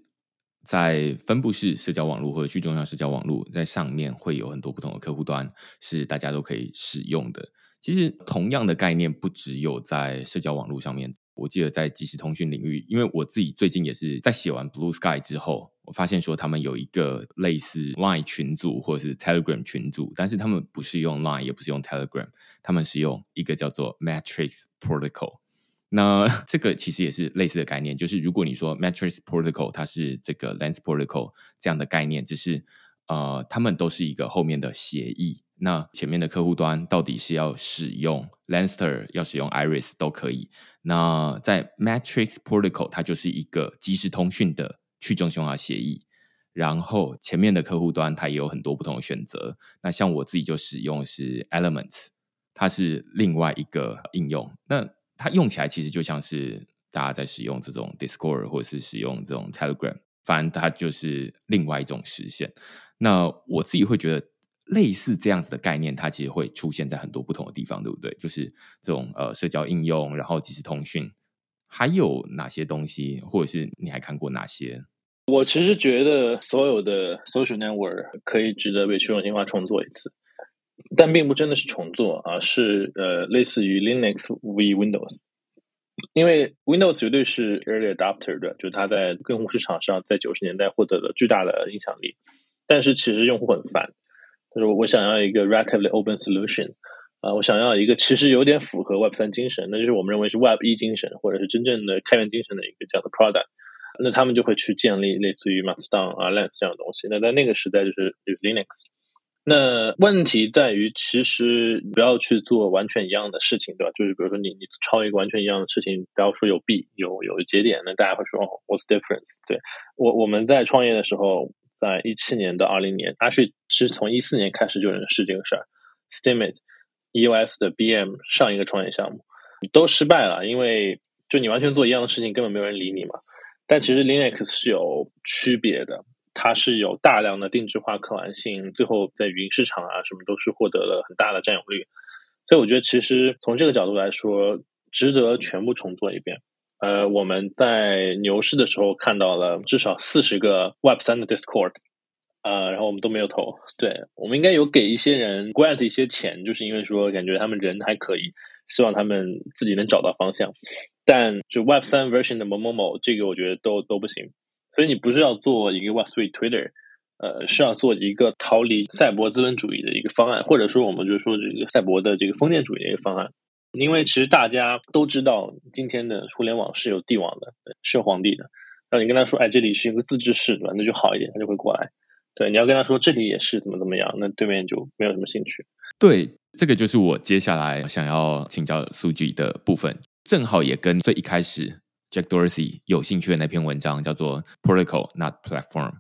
在分布式社交网络或者去中央社交网络在上面会有很多不同的客户端是大家都可以使用的。其实，同样的概念不只有在社交网络上面。我记得在即时通讯领域，因为我自己最近也是在写完 Blue Sky 之后，我发现说他们有一个类似 Line 群组或者是 Telegram 群组，但是他们不是用 Line，也不是用 Telegram，他们是用一个叫做 Matrix Protocol。那 (laughs) 这个其实也是类似的概念，就是如果你说 Matrix Protocol 它是这个 Lens Protocol 这样的概念，只是呃，他们都是一个后面的协议。那前面的客户端到底是要使用 Lancer，要使用 Iris 都可以。那在 Matrix Protocol，它就是一个即时通讯的去中心化协议。然后前面的客户端它也有很多不同的选择。那像我自己就使用是 Elements，它是另外一个应用。那它用起来其实就像是大家在使用这种 Discord 或者是使用这种 Telegram，反正它就是另外一种实现。那我自己会觉得，类似这样子的概念，它其实会出现在很多不同的地方，对不对？就是这种呃社交应用，然后即时通讯，还有哪些东西，或者是你还看过哪些？我其实觉得所有的 social network 可以值得被去中心化重做一次，但并不真的是重做，而是呃类似于 Linux v Windows。因为 Windows 绝对是 early adopter 的，就是它在用户市场上在九十年代获得了巨大的影响力。但是其实用户很烦，就是我想要一个 relatively open solution 啊、我想要一个其实有点符合 Web 三精神，那就是我们认为是 Web 一精神或者是真正的开源精神的一个这样的 product。那他们就会去建立类似于 Mastodon 啊 Lens 这样的东西。那在那个时代就是就是 Linux。那问题在于，其实不要去做完全一样的事情，对吧？就是比如说你你抄一个完全一样的事情，不要说有弊有有节点，那大家会说 What's difference？对，我我们在创业的时候，在一七年到二零年，Actually 是从一四年开始就认识这个事儿。Steemit EOS 的 BM 上一个创业项目都失败了，因为就你完全做一样的事情，根本没有人理你嘛。但其实 Linux 是有区别的。它是有大量的定制化可玩性，最后在云市场啊什么都是获得了很大的占有率，所以我觉得其实从这个角度来说，值得全部重做一遍。呃，我们在牛市的时候看到了至少四十个 Web 三的 Discord，呃，然后我们都没有投。对，我们应该有给一些人 grant 一些钱，就是因为说感觉他们人还可以，希望他们自己能找到方向。但就 Web 三 version 的某某某，这个我觉得都都不行。所以你不是要做一个 Web3 Twitter，呃，是要做一个逃离赛博资本主义的一个方案，或者说我们就是说这个赛博的这个封建主义的一个方案。因为其实大家都知道，今天的互联网是有帝王的，是有皇帝的。那你跟他说，哎，这里是一个自治市，对吧？那就好一点，他就会过来。对，你要跟他说这里也是怎么怎么样，那对面就没有什么兴趣。对，这个就是我接下来想要请教苏菊的部分，正好也跟最一开始。Jack Dorsey 有兴趣的那篇文章叫做 “Protocol Not Platform”，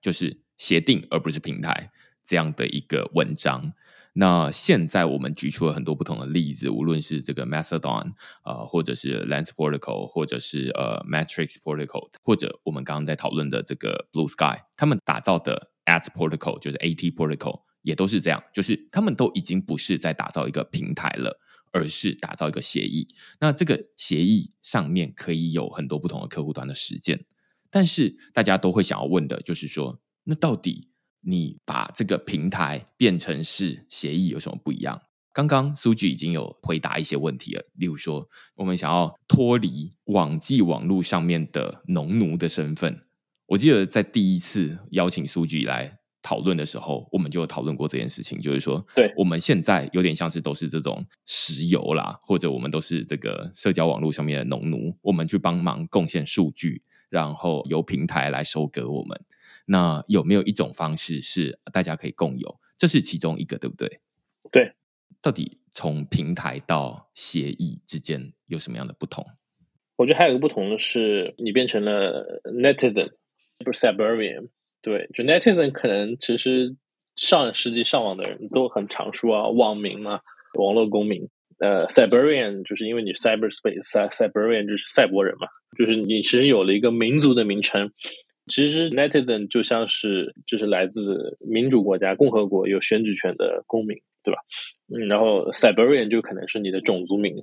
就是协定而不是平台这样的一个文章。那现在我们举出了很多不同的例子，无论是这个 Mastodon 啊、呃，或者是 Lens Protocol，或者是呃 Matrix Protocol，或者我们刚刚在讨论的这个 Blue Sky，他们打造的 AT Protocol 就是 AT Protocol，也都是这样，就是他们都已经不是在打造一个平台了。而是打造一个协议，那这个协议上面可以有很多不同的客户端的实践，但是大家都会想要问的就是说，那到底你把这个平台变成是协议有什么不一样？刚刚苏菊已经有回答一些问题了，例如说，我们想要脱离网际网络上面的农奴的身份。我记得在第一次邀请苏菊来。讨论的时候，我们就讨论过这件事情，就是说，对，我们现在有点像是都是这种石油啦，或者我们都是这个社交网络上面的农奴，我们去帮忙贡献数据，然后由平台来收割我们。那有没有一种方式是大家可以共有？这是其中一个，对不对？对，到底从平台到协议之间有什么样的不同？我觉得还有一个不同的是，你变成了 netizen，不是 Cyberian。对，就 netizen 可能其实上世纪上网的人都很常说啊，网民嘛，网络公民。呃，Cyberian 就是因为你 cyberspace，Cyberian 就是赛博人嘛，就是你其实有了一个民族的名称。其实 netizen 就像是就是来自民主国家、共和国有选举权的公民，对吧？嗯，然后 Siberian 就可能是你的种族名。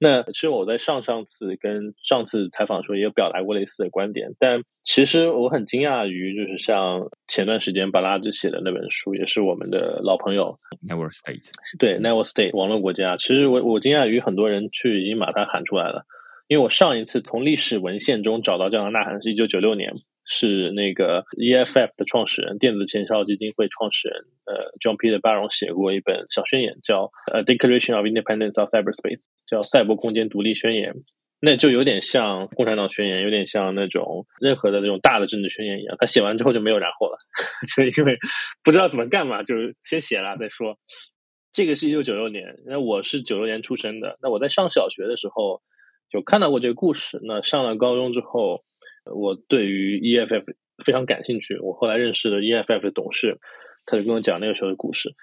那其实我在上上次跟上次采访的时候也有表达过类似的观点，但其实我很惊讶于，就是像前段时间巴拉兹写的那本书，也是我们的老朋友 Network State，对 Network State 网络国家。其实我我惊讶于很多人去已经把它喊出来了，因为我上一次从历史文献中找到这样的呐喊是一九九六年。是那个 EFF 的创始人，电子前哨基金会创始人，呃，John Peter Barron 写过一本小宣言，叫《A Declaration of Independence of Cyberspace》，叫《赛博空间独立宣言》。那就有点像共产党宣言，有点像那种任何的那种大的政治宣言一样。他写完之后就没有然后了，(laughs) 就因为不知道怎么干嘛，就是先写了再说。这个是一九九六年，那我是九六年出生的。那我在上小学的时候就看到过这个故事。那上了高中之后，我对于 EFF 非常感兴趣。我后来认识了 EFF 的董事，他就跟我讲那个时候的故事。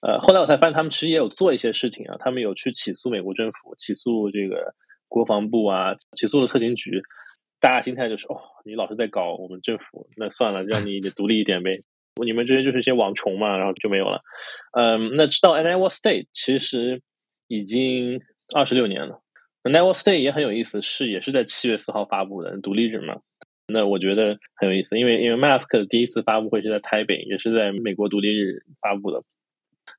呃，后来我才发现他们其实也有做一些事情啊，他们有去起诉美国政府，起诉这个。国防部啊，起诉了特勤局，大家心态就是哦，你老是在搞我们政府，那算了，让你独立一点呗。你们这些就是一些网虫嘛，然后就没有了。嗯，那直到 Iowa State 其实已经二十六年了。Iowa State 也很有意思，是也是在七月四号发布的独立日嘛。那我觉得很有意思，因为因为 Mask 的第一次发布会是在台北，也是在美国独立日发布的。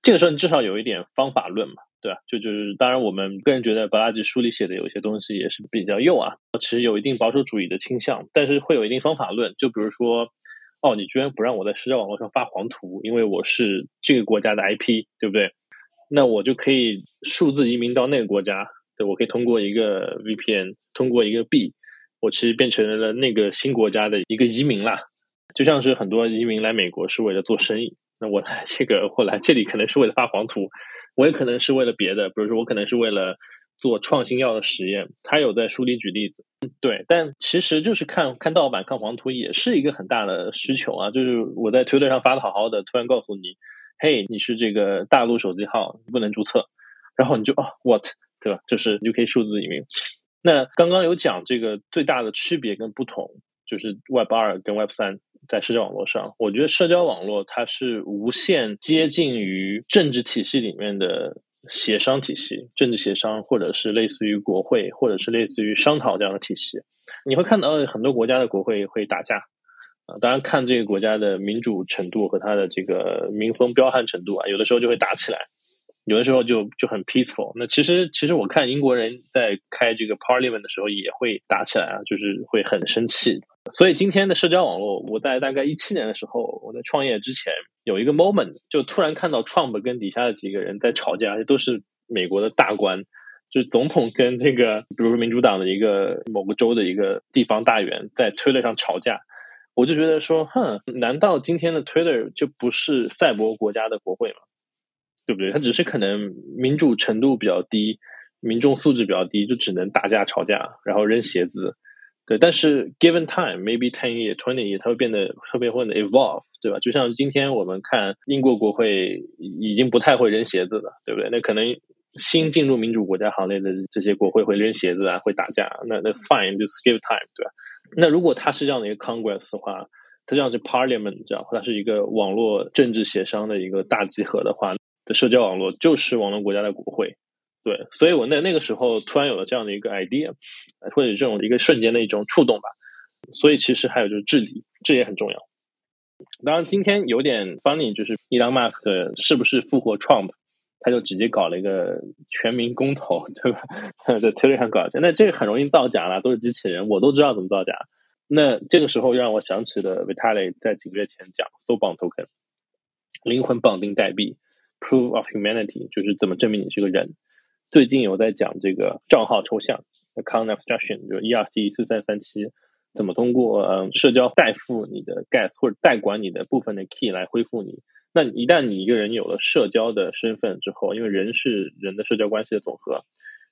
这个时候你至少有一点方法论嘛。对啊，就就是，当然，我们个人觉得，巴拉吉书里写的有些东西也是比较右啊，其实有一定保守主义的倾向，但是会有一定方法论。就比如说，哦，你居然不让我在社交网络上发黄图，因为我是这个国家的 IP，对不对？那我就可以数字移民到那个国家，我可以通过一个 VPN，通过一个币，我其实变成了那个新国家的一个移民啦。就像是很多移民来美国是为了做生意，那我来这个，我来这里可能是为了发黄图。我也可能是为了别的，比如说我可能是为了做创新药的实验。他有在书里举例子，对，但其实就是看看盗版、看黄图也是一个很大的需求啊。就是我在推特上发的好好的，突然告诉你，嘿，你是这个大陆手机号，不能注册，然后你就哦，what，对吧？就是你就可以数字移民。那刚刚有讲这个最大的区别跟不同，就是 Web 二跟 Web 三。在社交网络上，我觉得社交网络它是无限接近于政治体系里面的协商体系，政治协商，或者是类似于国会，或者是类似于商讨这样的体系。你会看到很多国家的国会会打架啊，当然看这个国家的民主程度和它的这个民风彪悍程度啊，有的时候就会打起来。有的时候就就很 peaceful。那其实其实我看英国人在开这个 Parliament 的时候也会打起来啊，就是会很生气。所以今天的社交网络，我在大概一七年的时候，我在创业之前有一个 moment，就突然看到 Trump 跟底下的几个人在吵架，而且都是美国的大官，就是总统跟这个，比如说民主党的一个某个州的一个地方大员在 Twitter 上吵架，我就觉得说，哼，难道今天的 Twitter 就不是赛博国家的国会吗？对不对？它只是可能民主程度比较低，民众素质比较低，就只能打架吵架，然后扔鞋子。对，但是 given time，maybe ten year, twenty year，它会变得特别会 evolve，对吧？就像今天我们看英国国会已经不太会扔鞋子了，对不对？那可能新进入民主国家行列的这些国会会扔鞋子啊，会打架，那那 fine，就是 give time，对吧？那如果它是这样的一个 Congress 的话，它这样是 Parliament，这样它是一个网络政治协商的一个大集合的话。社交网络就是网络国家的国会，对，所以我那那个时候突然有了这样的一个 idea，或者这种一个瞬间的一种触动吧。所以其实还有就是治理，这也很重要。当然今天有点 funny，就是伊朗马斯克是不是复活 Trump，他就直接搞了一个全民公投，对吧？(laughs) 在推特上搞一下，那这个很容易造假了，都是机器人，我都知道怎么造假。那这个时候让我想起了 Vitalik 在几个月前讲 So Bond Token，灵魂绑定代币。Proof of humanity 就是怎么证明你是个人。最近有在讲这个账号抽象，account abstraction 就是 ERC 四三三七，怎么通过嗯社交代付你的 gas 或者代管你的部分的 key 来恢复你。那一旦你一个人有了社交的身份之后，因为人是人的社交关系的总和，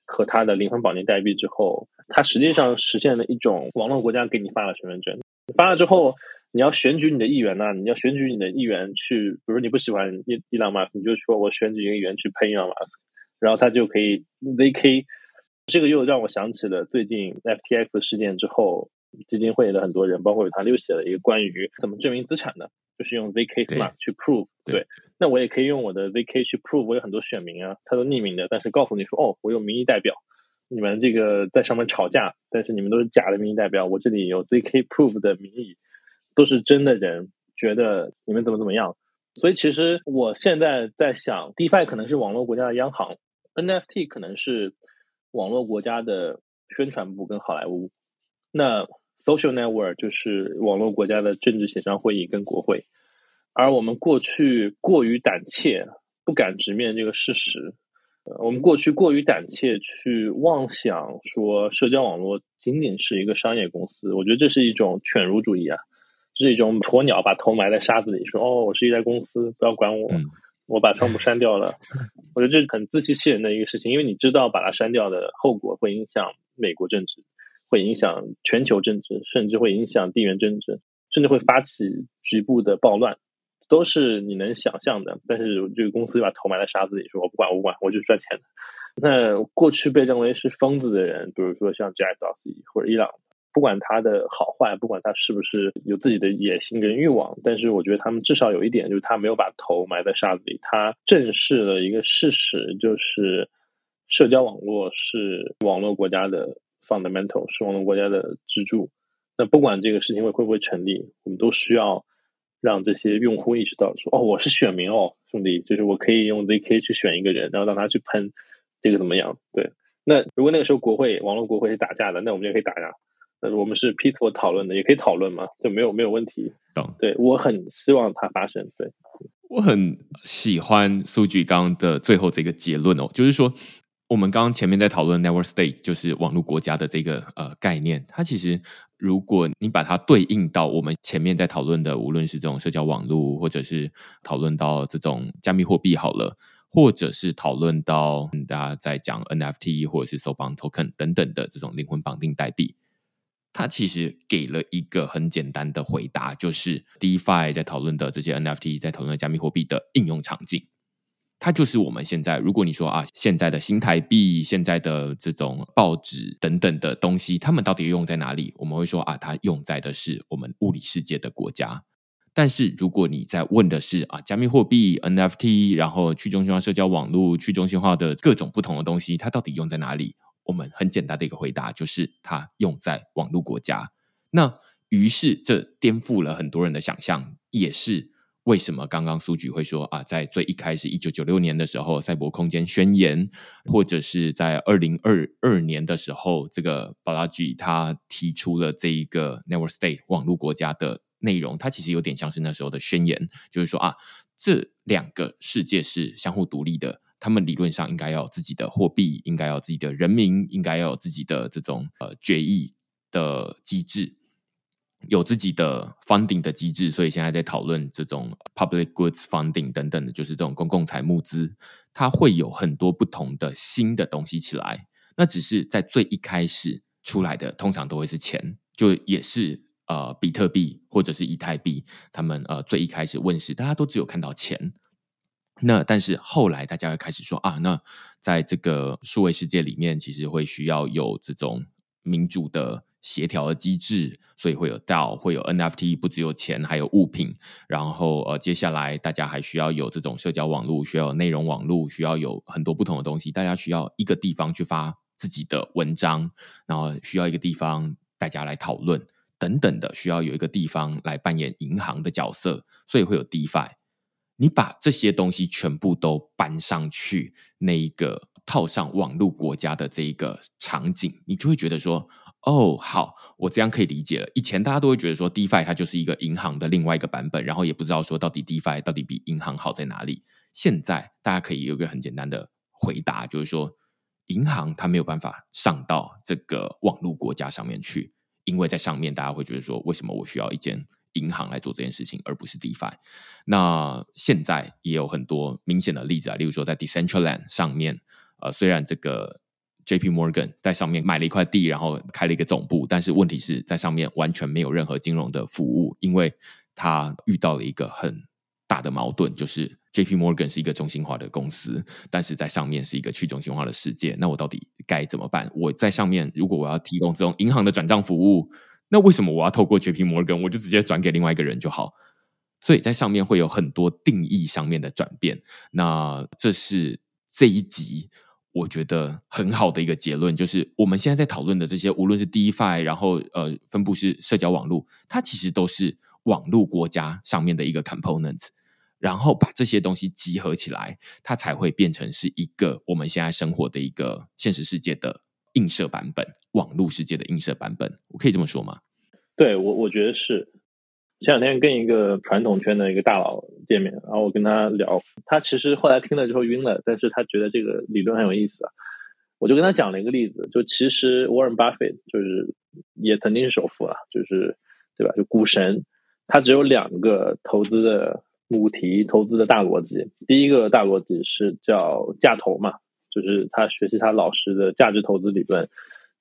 和他的灵魂绑定代币之后，它实际上实现了一种网络国家给你发了身份证，发了之后。你要选举你的议员呐、啊？你要选举你的议员去，比如你不喜欢伊伊朗马斯，你就说我选举一个议员去喷伊朗马斯，然后他就可以 ZK。这个又让我想起了最近 FTX 事件之后，基金会的很多人，包括他又写了一个关于怎么证明资产的，就是用 ZK Smart 去 prove 对。对，那我也可以用我的 ZK 去 prove 我有很多选民啊，他都匿名的，但是告诉你说哦，我有民意代表，你们这个在上面吵架，但是你们都是假的民意代表，我这里有 ZK prove 的民意。都是真的人觉得你们怎么怎么样，所以其实我现在在想，DeFi 可能是网络国家的央行，NFT 可能是网络国家的宣传部跟好莱坞，那 Social Network 就是网络国家的政治协商会议跟国会，而我们过去过于胆怯，不敢直面这个事实，我们过去过于胆怯，去妄想说社交网络仅仅是一个商业公司，我觉得这是一种犬儒主义啊，这是一种鸵鸟把头埋在沙子里，说哦，我是一家公司，不要管我，嗯、我把川普删掉了。(laughs) 我觉得这是很自欺欺人的一个事情，因为你知道把它删掉的后果会影响美国政治，会影响全球政治，甚至会影响地缘政治，甚至会发起局部的暴乱。都是你能想象的，但是这个公司就把头埋在沙子里，说我不管，我不管，我就赚钱的。那过去被认为是疯子的人，比如说像 Jack Dorsey 或者伊朗，不管他的好坏，不管他是不是有自己的野心跟欲望，但是我觉得他们至少有一点，就是他没有把头埋在沙子里，他正视了一个事实，就是社交网络是网络国家的 fundamental，是网络国家的支柱。那不管这个事情会会不会成立，我们都需要。让这些用户意识到说：“哦，我是选民哦，兄弟，就是我可以用 ZK 去选一个人，然后让他去喷这个怎么样？对，那如果那个时候国会网络国会是打架的，那我们就可以打架。那我们是 peaceful 讨论的，也可以讨论嘛，就没有没有问题。懂？对，我很希望它发生。对，我很喜欢苏局刚的最后这个结论哦，就是说。”我们刚刚前面在讨论 network state，就是网络国家的这个呃概念，它其实如果你把它对应到我们前面在讨论的，无论是这种社交网络，或者是讨论到这种加密货币好了，或者是讨论到大家在讲 NFT 或者是 s o b a n token 等等的这种灵魂绑定代币，它其实给了一个很简单的回答，就是 DeFi 在讨论的这些 NFT 在讨论加密货币的应用场景。它就是我们现在，如果你说啊，现在的新台币、现在的这种报纸等等的东西，它们到底用在哪里？我们会说啊，它用在的是我们物理世界的国家。但是如果你在问的是啊，加密货币、NFT，然后去中心化社交网络、去中心化的各种不同的东西，它到底用在哪里？我们很简单的一个回答就是，它用在网络国家。那于是这颠覆了很多人的想象，也是。为什么刚刚苏局会说啊，在最一开始一九九六年的时候，赛博空间宣言，或者是在二零二二年的时候，这个巴拉吉他提出了这一个 Network State 网络国家的内容，它其实有点像是那时候的宣言，就是说啊，这两个世界是相互独立的，他们理论上应该要有自己的货币，应该要有自己的人民，应该要有自己的这种呃决议的机制。有自己的 funding 的机制，所以现在在讨论这种 public goods funding 等等的，就是这种公共财募资，它会有很多不同的新的东西起来。那只是在最一开始出来的，通常都会是钱，就也是呃比特币或者是以太币，他们呃最一开始问世，大家都只有看到钱。那但是后来大家会开始说啊，那在这个数位世界里面，其实会需要有这种民主的。协调的机制，所以会有 DAO，会有 NFT，不只有钱，还有物品。然后呃，接下来大家还需要有这种社交网络，需要有内容网络，需要有很多不同的东西。大家需要一个地方去发自己的文章，然后需要一个地方大家来讨论等等的，需要有一个地方来扮演银行的角色，所以会有 DeFi。你把这些东西全部都搬上去，那一个套上网络国家的这一个场景，你就会觉得说。哦，好，我这样可以理解了。以前大家都会觉得说，DeFi 它就是一个银行的另外一个版本，然后也不知道说到底 DeFi 到底比银行好在哪里。现在大家可以有一个很简单的回答，就是说，银行它没有办法上到这个网络国家上面去，因为在上面大家会觉得说，为什么我需要一间银行来做这件事情，而不是 DeFi？那现在也有很多明显的例子啊，例如说在 Decentraland 上面，呃，虽然这个。J.P. Morgan 在上面买了一块地，然后开了一个总部，但是问题是在上面完全没有任何金融的服务，因为他遇到了一个很大的矛盾，就是 J.P. Morgan 是一个中心化的公司，但是在上面是一个去中心化的世界。那我到底该怎么办？我在上面如果我要提供这种银行的转账服务，那为什么我要透过 J.P. Morgan？我就直接转给另外一个人就好。所以在上面会有很多定义上面的转变。那这是这一集。我觉得很好的一个结论就是，我们现在在讨论的这些，无论是 DeFi，然后呃，分布式社交网络，它其实都是网络国家上面的一个 component，然后把这些东西集合起来，它才会变成是一个我们现在生活的一个现实世界的映射版本，网络世界的映射版本。我可以这么说吗？对，我我觉得是。前两天跟一个传统圈的一个大佬见面，然后我跟他聊，他其实后来听了之后晕了，但是他觉得这个理论很有意思啊。我就跟他讲了一个例子，就其实沃伦巴菲特就是也曾经是首富啊，就是对吧？就股神，他只有两个投资的母题，投资的大逻辑。第一个大逻辑是叫价投嘛，就是他学习他老师的价值投资理论，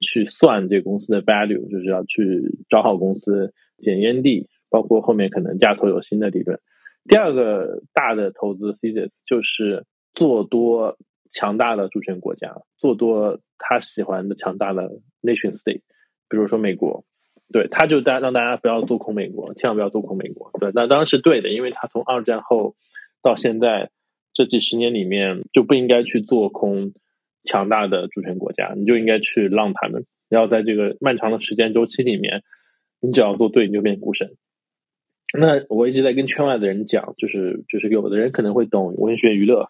去算这个公司的 value，就是要去找好公司，捡烟蒂。包括后面可能价投有新的理论。第二个大的投资 thesis 就是做多强大的主权国家，做多他喜欢的强大的 nation state，比如说美国。对，他就大让大家不要做空美国，千万不要做空美国。对，那当然是对的，因为他从二战后到现在这几十年里面就不应该去做空强大的主权国家，你就应该去让他们。然后在这个漫长的时间周期里面，你只要做对，你就变股神。那我一直在跟圈外的人讲，就是就是有的人可能会懂文学娱乐，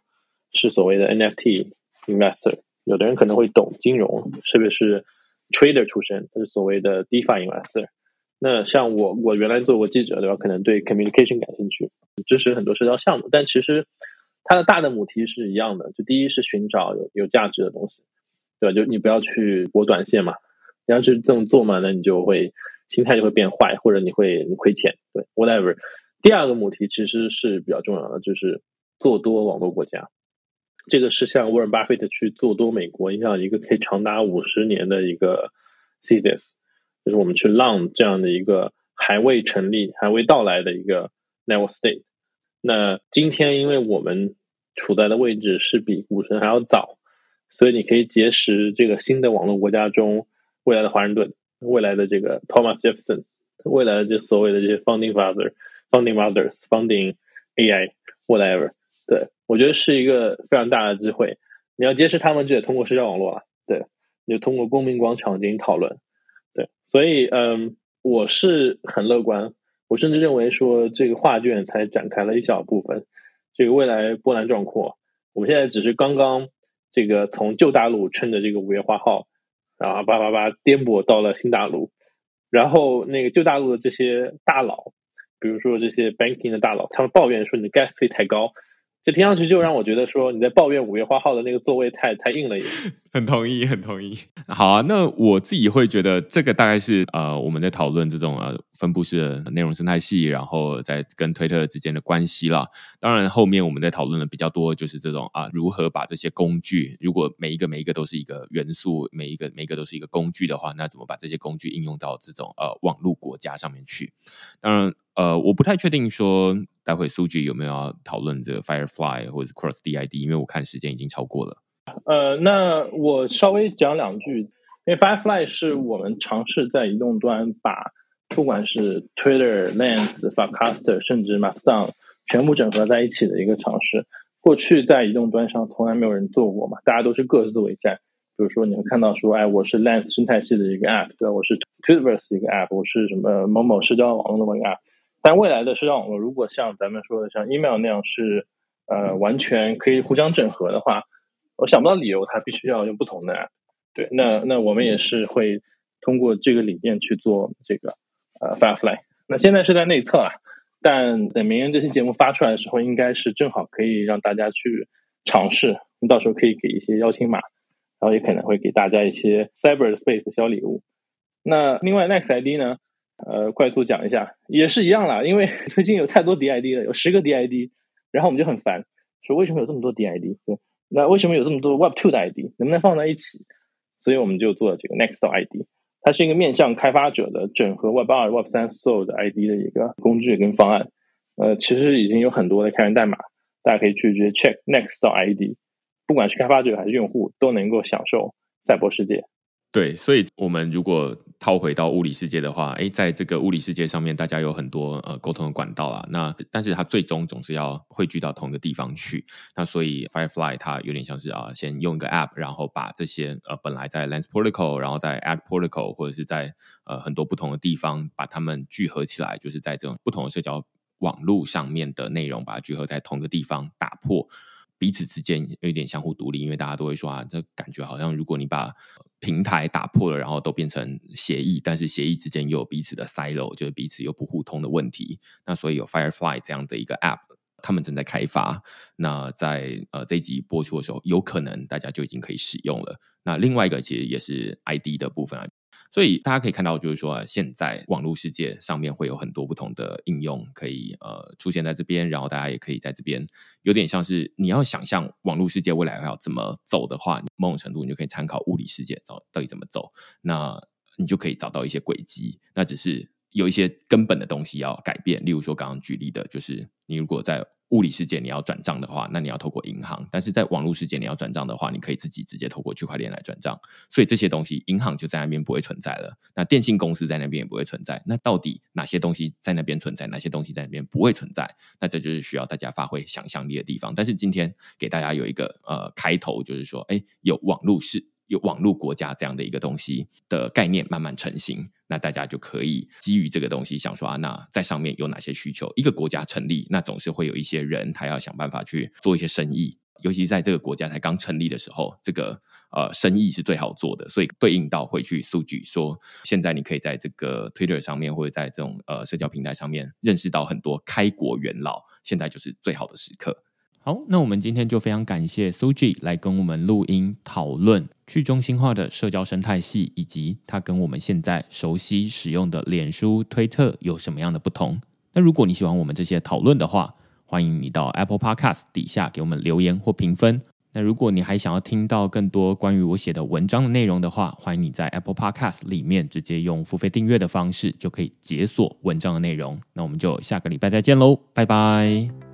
是所谓的 NFT investor；有的人可能会懂金融，特别是 trader 出身，他是所谓的 DeFi investor。那像我，我原来做过记者，对吧？可能对 communication 感兴趣，支持很多社交项目。但其实它的大的母题是一样的，就第一是寻找有有价值的东西，对吧？就你不要去博短线嘛，你要是这么做嘛，那你就会。心态就会变坏，或者你会亏钱，对，whatever。第二个母题其实是比较重要的，就是做多网络国家。这个是像沃伦巴菲特去做多美国，影响一个可以长达五十年的一个 thesis，就是我们去浪这样的一个还未成立、还未到来的一个 network state。那今天因为我们处在的位置是比股神还要早，所以你可以结识这个新的网络国家中未来的华盛顿。未来的这个 Thomas Jefferson，未来的这所谓的这些 founding father、founding mothers、founding AI whatever，对，我觉得是一个非常大的机会。你要结识他们，就得通过社交网络啊，对，你就通过公民广场进行讨论，对，所以嗯，我是很乐观，我甚至认为说这个画卷才展开了一小部分，这个未来波澜壮阔。我们现在只是刚刚这个从旧大陆趁着这个五月花号。然后叭叭叭颠簸到了新大陆，然后那个旧大陆的这些大佬，比如说这些 banking 的大佬，他们抱怨说你的 gas 费太高。这听上去就让我觉得说你在抱怨五月花号的那个座位太太硬了一点。(laughs) 很同意，很同意。好啊，那我自己会觉得这个大概是呃我们在讨论这种呃分布式的内容生态系，然后在跟推特之间的关系啦。当然后面我们在讨论的比较多就是这种啊如何把这些工具，如果每一个每一个都是一个元素，每一个每一个都是一个工具的话，那怎么把这些工具应用到这种呃网络国家上面去？当然。呃，我不太确定说待会苏 G 有没有要讨论这个 Firefly 或者是 Cross DID，因为我看时间已经超过了。呃，那我稍微讲两句，因为 Firefly 是我们尝试在移动端把不管是 Twitter、Lens、f a c a s t e r 甚至 Mastodon 全部整合在一起的一个尝试。过去在移动端上从来没有人做过嘛，大家都是各自为战。比如说你会看到说，哎，我是 Lens 生态系的一个 App，对？我是 Twitterverse 一个 App，我是什么某某社交网络的某一个 App。但未来的社交网络，如果像咱们说的像 email 那样是呃完全可以互相整合的话，我想不到理由它必须要用不同的 app。对，那那我们也是会通过这个理念去做这个呃 Firefly。那现在是在内测啊，但等明天这期节目发出来的时候，应该是正好可以让大家去尝试。你到时候可以给一些邀请码，然后也可能会给大家一些 Cyberspace 小礼物。那另外 Next ID 呢？呃，快速讲一下，也是一样啦，因为 (laughs) 最近有太多 DID 了，有十个 DID，然后我们就很烦，说为什么有这么多 DID？对，那为什么有这么多 Web Two 的 ID？能不能放在一起？所以我们就做了这个 Next ID，它是一个面向开发者的整合 Web 二、Web 三所有的 ID 的一个工具跟方案。呃，其实已经有很多的开源代码，大家可以去直接 check Next ID，不管是开发者还是用户，都能够享受赛博世界。对，所以我们如果套回到物理世界的话，诶，在这个物理世界上面，大家有很多呃沟通的管道啊。那但是它最终总是要汇聚到同一个地方去。那所以 Firefly 它有点像是啊，先用一个 App，然后把这些呃本来在 Lens Protocol，然后在 Ad Protocol 或者是在呃很多不同的地方把它们聚合起来，就是在这种不同的社交网络上面的内容，把它聚合在同一个地方，打破。彼此之间有一点相互独立，因为大家都会说啊，这感觉好像如果你把平台打破了，然后都变成协议，但是协议之间又有彼此的 silo，就是彼此又不互通的问题。那所以有 Firefly 这样的一个 app，他们正在开发。那在呃这一集播出的时候，有可能大家就已经可以使用了。那另外一个其实也是 ID 的部分啊。所以大家可以看到，就是说，现在网络世界上面会有很多不同的应用可以呃出现在这边，然后大家也可以在这边有点像是你要想象网络世界未来要怎么走的话，某种程度你就可以参考物理世界走到底怎么走，那你就可以找到一些轨迹。那只是有一些根本的东西要改变，例如说刚刚举例的，就是你如果在物理世界你要转账的话，那你要透过银行；但是在网络世界你要转账的话，你可以自己直接透过区块链来转账。所以这些东西，银行就在那边不会存在了。那电信公司在那边也不会存在。那到底哪些东西在那边存在，哪些东西在那边不会存在？那这就是需要大家发挥想象力的地方。但是今天给大家有一个呃开头，就是说，哎，有网络世。有网络国家这样的一个东西的概念慢慢成型，那大家就可以基于这个东西想说啊，那在上面有哪些需求？一个国家成立，那总是会有一些人他要想办法去做一些生意，尤其在这个国家才刚成立的时候，这个呃生意是最好做的，所以对应到会去数据说，现在你可以在这个 Twitter 上面或者在这种呃社交平台上面认识到很多开国元老，现在就是最好的时刻。好，那我们今天就非常感谢 Suji 来跟我们录音讨论去中心化的社交生态系，以及它跟我们现在熟悉使用的脸书、推特有什么样的不同。那如果你喜欢我们这些讨论的话，欢迎你到 Apple Podcast 底下给我们留言或评分。那如果你还想要听到更多关于我写的文章的内容的话，欢迎你在 Apple Podcast 里面直接用付费订阅的方式就可以解锁文章的内容。那我们就下个礼拜再见喽，拜拜。